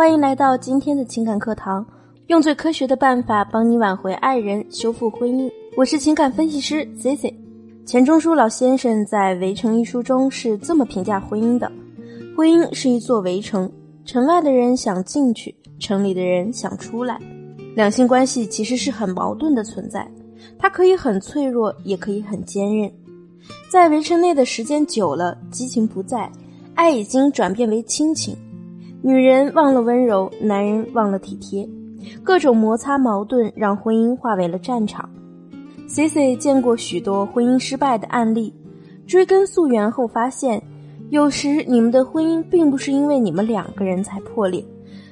欢迎来到今天的情感课堂，用最科学的办法帮你挽回爱人，修复婚姻。我是情感分析师 Zi Zi。钱钟书老先生在《围城》一书中是这么评价婚姻的：婚姻是一座围城，城外的人想进去，城里的人想出来。两性关系其实是很矛盾的存在，它可以很脆弱，也可以很坚韧。在围城内的时间久了，激情不在，爱已经转变为亲情。女人忘了温柔，男人忘了体贴，各种摩擦矛盾让婚姻化为了战场。C C 见过许多婚姻失败的案例，追根溯源后发现，有时你们的婚姻并不是因为你们两个人才破裂，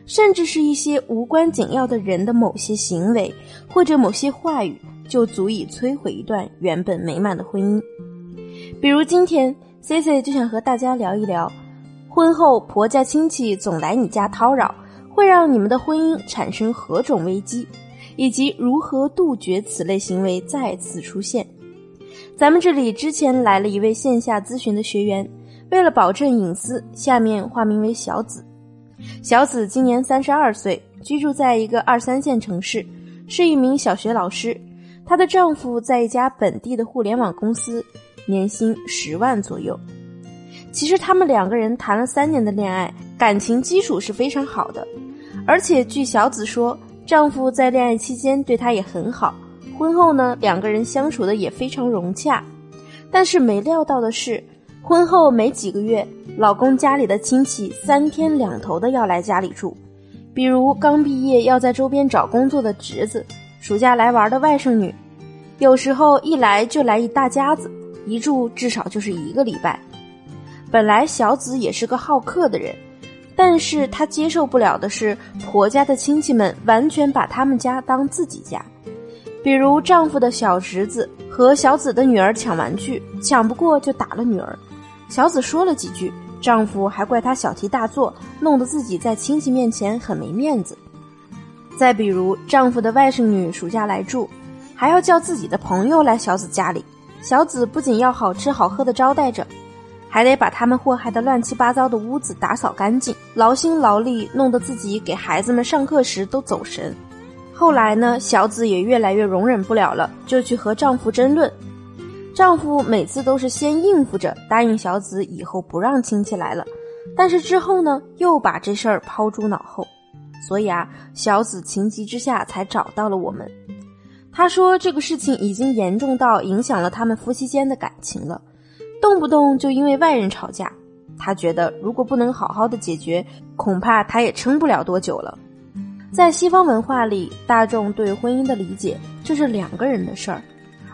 甚至是一些无关紧要的人的某些行为或者某些话语，就足以摧毁一段原本美满的婚姻。比如今天，C C 就想和大家聊一聊。婚后婆家亲戚总来你家叨扰，会让你们的婚姻产生何种危机，以及如何杜绝此类行为再次出现？咱们这里之前来了一位线下咨询的学员，为了保证隐私，下面化名为小紫。小紫今年三十二岁，居住在一个二三线城市，是一名小学老师。她的丈夫在一家本地的互联网公司，年薪十万左右。其实他们两个人谈了三年的恋爱，感情基础是非常好的，而且据小紫说，丈夫在恋爱期间对她也很好，婚后呢，两个人相处的也非常融洽。但是没料到的是，婚后没几个月，老公家里的亲戚三天两头的要来家里住，比如刚毕业要在周边找工作的侄子，暑假来玩的外甥女，有时候一来就来一大家子，一住至少就是一个礼拜。本来小紫也是个好客的人，但是她接受不了的是婆家的亲戚们完全把他们家当自己家。比如丈夫的小侄子和小紫的女儿抢玩具，抢不过就打了女儿。小紫说了几句，丈夫还怪她小题大做，弄得自己在亲戚面前很没面子。再比如丈夫的外甥女暑假来住，还要叫自己的朋友来小紫家里，小紫不仅要好吃好喝的招待着。还得把他们祸害的乱七八糟的屋子打扫干净，劳心劳力，弄得自己给孩子们上课时都走神。后来呢，小紫也越来越容忍不了了，就去和丈夫争论。丈夫每次都是先应付着，答应小紫以后不让亲戚来了，但是之后呢，又把这事儿抛诸脑后。所以啊，小紫情急之下才找到了我们。她说这个事情已经严重到影响了他们夫妻间的感情了。动不动就因为外人吵架，他觉得如果不能好好的解决，恐怕他也撑不了多久了。在西方文化里，大众对婚姻的理解就是两个人的事儿，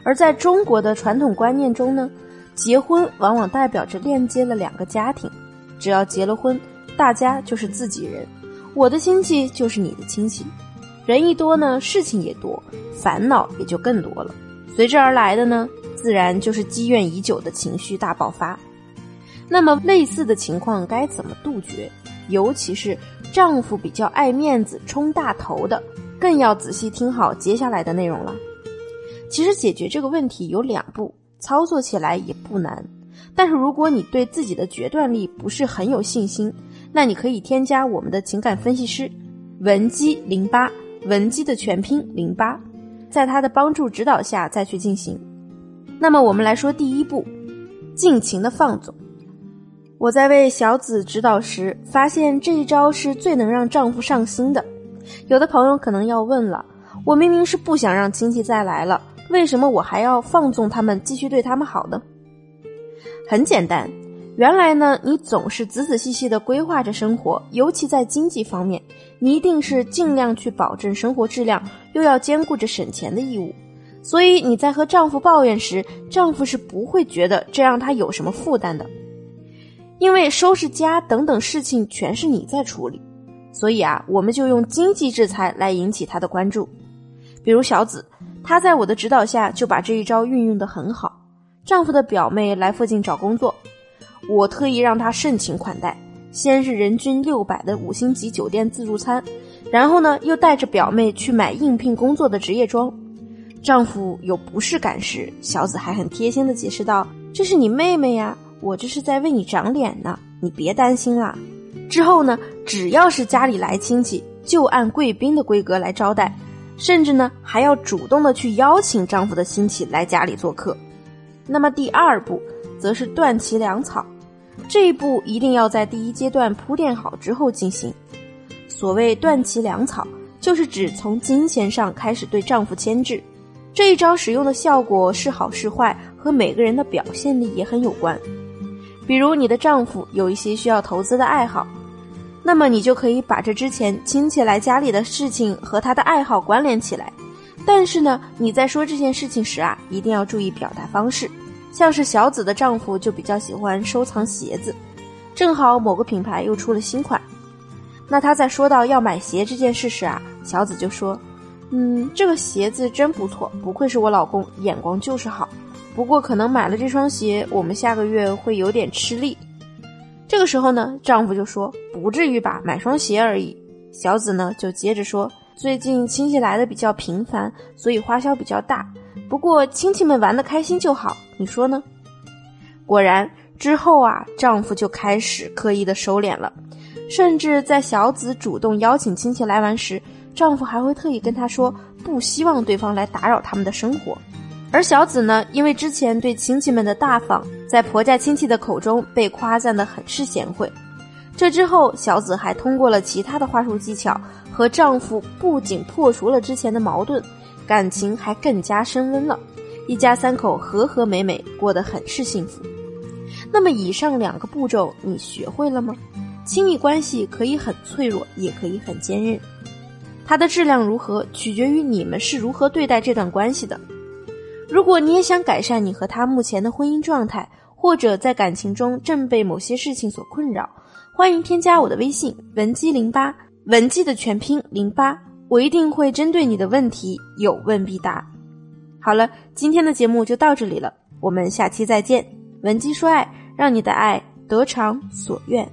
而在中国的传统观念中呢，结婚往往代表着链接了两个家庭。只要结了婚，大家就是自己人，我的亲戚就是你的亲戚。人一多呢，事情也多，烦恼也就更多了。随之而来的呢？自然就是积怨已久的情绪大爆发。那么类似的情况该怎么杜绝？尤其是丈夫比较爱面子、冲大头的，更要仔细听好接下来的内容了。其实解决这个问题有两步，操作起来也不难。但是如果你对自己的决断力不是很有信心，那你可以添加我们的情感分析师文姬零八，文姬的全拼零八，在他的帮助指导下再去进行。那么我们来说第一步，尽情的放纵。我在为小紫指导时，发现这一招是最能让丈夫上心的。有的朋友可能要问了：我明明是不想让亲戚再来了，为什么我还要放纵他们，继续对他们好呢？很简单，原来呢，你总是仔仔细细的规划着生活，尤其在经济方面，你一定是尽量去保证生活质量，又要兼顾着省钱的义务。所以你在和丈夫抱怨时，丈夫是不会觉得这让他有什么负担的，因为收拾家等等事情全是你在处理。所以啊，我们就用经济制裁来引起他的关注。比如小紫，她在我的指导下就把这一招运用得很好。丈夫的表妹来附近找工作，我特意让她盛情款待，先是人均六百的五星级酒店自助餐，然后呢又带着表妹去买应聘工作的职业装。丈夫有不适感时，小紫还很贴心的解释道：“这是你妹妹呀，我这是在为你长脸呢，你别担心啦。”之后呢，只要是家里来亲戚，就按贵宾的规格来招待，甚至呢还要主动的去邀请丈夫的亲戚来家里做客。那么第二步，则是断其粮草，这一步一定要在第一阶段铺垫好之后进行。所谓断其粮草，就是指从金钱上开始对丈夫牵制。这一招使用的效果是好是坏，和每个人的表现力也很有关。比如你的丈夫有一些需要投资的爱好，那么你就可以把这之前亲戚来家里的事情和他的爱好关联起来。但是呢，你在说这件事情时啊，一定要注意表达方式。像是小紫的丈夫就比较喜欢收藏鞋子，正好某个品牌又出了新款。那他在说到要买鞋这件事时啊，小紫就说：“嗯，这个鞋子真不错，不愧是我老公，眼光就是好。不过可能买了这双鞋，我们下个月会有点吃力。”这个时候呢，丈夫就说：“不至于吧，买双鞋而已。”小紫呢就接着说。最近亲戚来的比较频繁，所以花销比较大。不过亲戚们玩的开心就好，你说呢？果然之后啊，丈夫就开始刻意的收敛了，甚至在小紫主动邀请亲戚来玩时，丈夫还会特意跟她说不希望对方来打扰他们的生活。而小紫呢，因为之前对亲戚们的大方，在婆家亲戚的口中被夸赞的很是贤惠。这之后，小紫还通过了其他的话术技巧。和丈夫不仅破除了之前的矛盾，感情还更加升温了，一家三口和和美美，过得很是幸福。那么以上两个步骤你学会了吗？亲密关系可以很脆弱，也可以很坚韧，它的质量如何，取决于你们是如何对待这段关系的。如果你也想改善你和他目前的婚姻状态，或者在感情中正被某些事情所困扰，欢迎添加我的微信文姬零八。文姬的全拼零八，我一定会针对你的问题有问必答。好了，今天的节目就到这里了，我们下期再见。文姬说爱，让你的爱得偿所愿。